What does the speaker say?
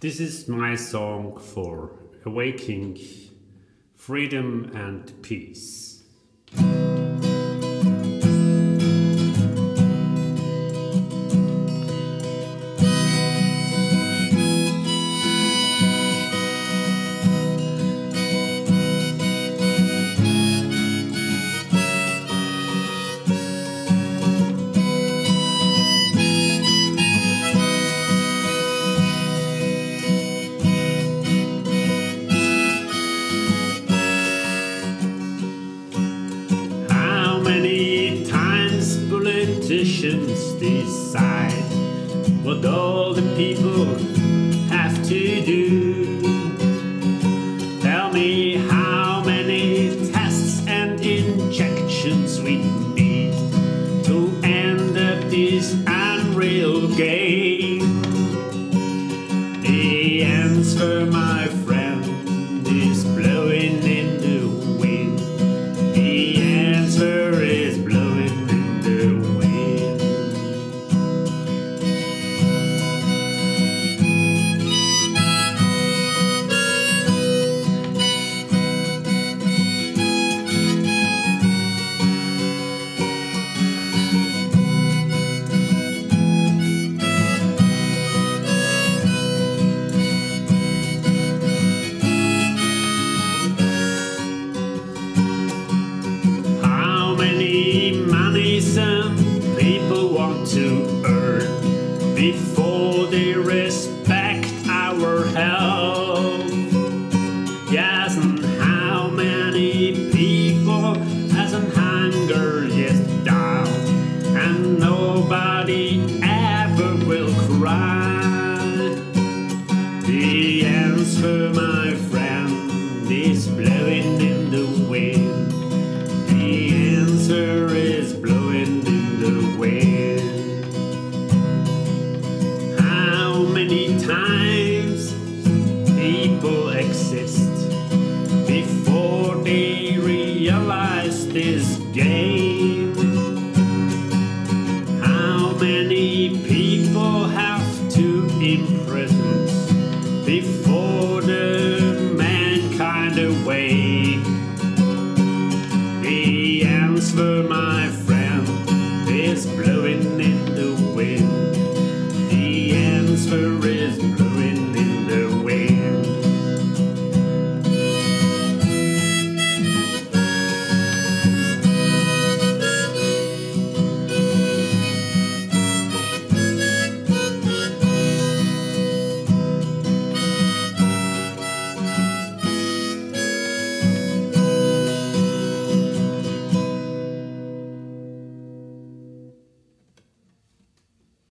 This is my song for awakening freedom and peace. Politicians decide what all the people have to do? Tell me how many tests and injections we need to end up this unreal game. The answer, my before they respect our health? Yes, and how many people hasn't hunger yet down and nobody ever will cry? The answer, my friend, before the mankind awake. The answer, my friend, is blowing in the wind.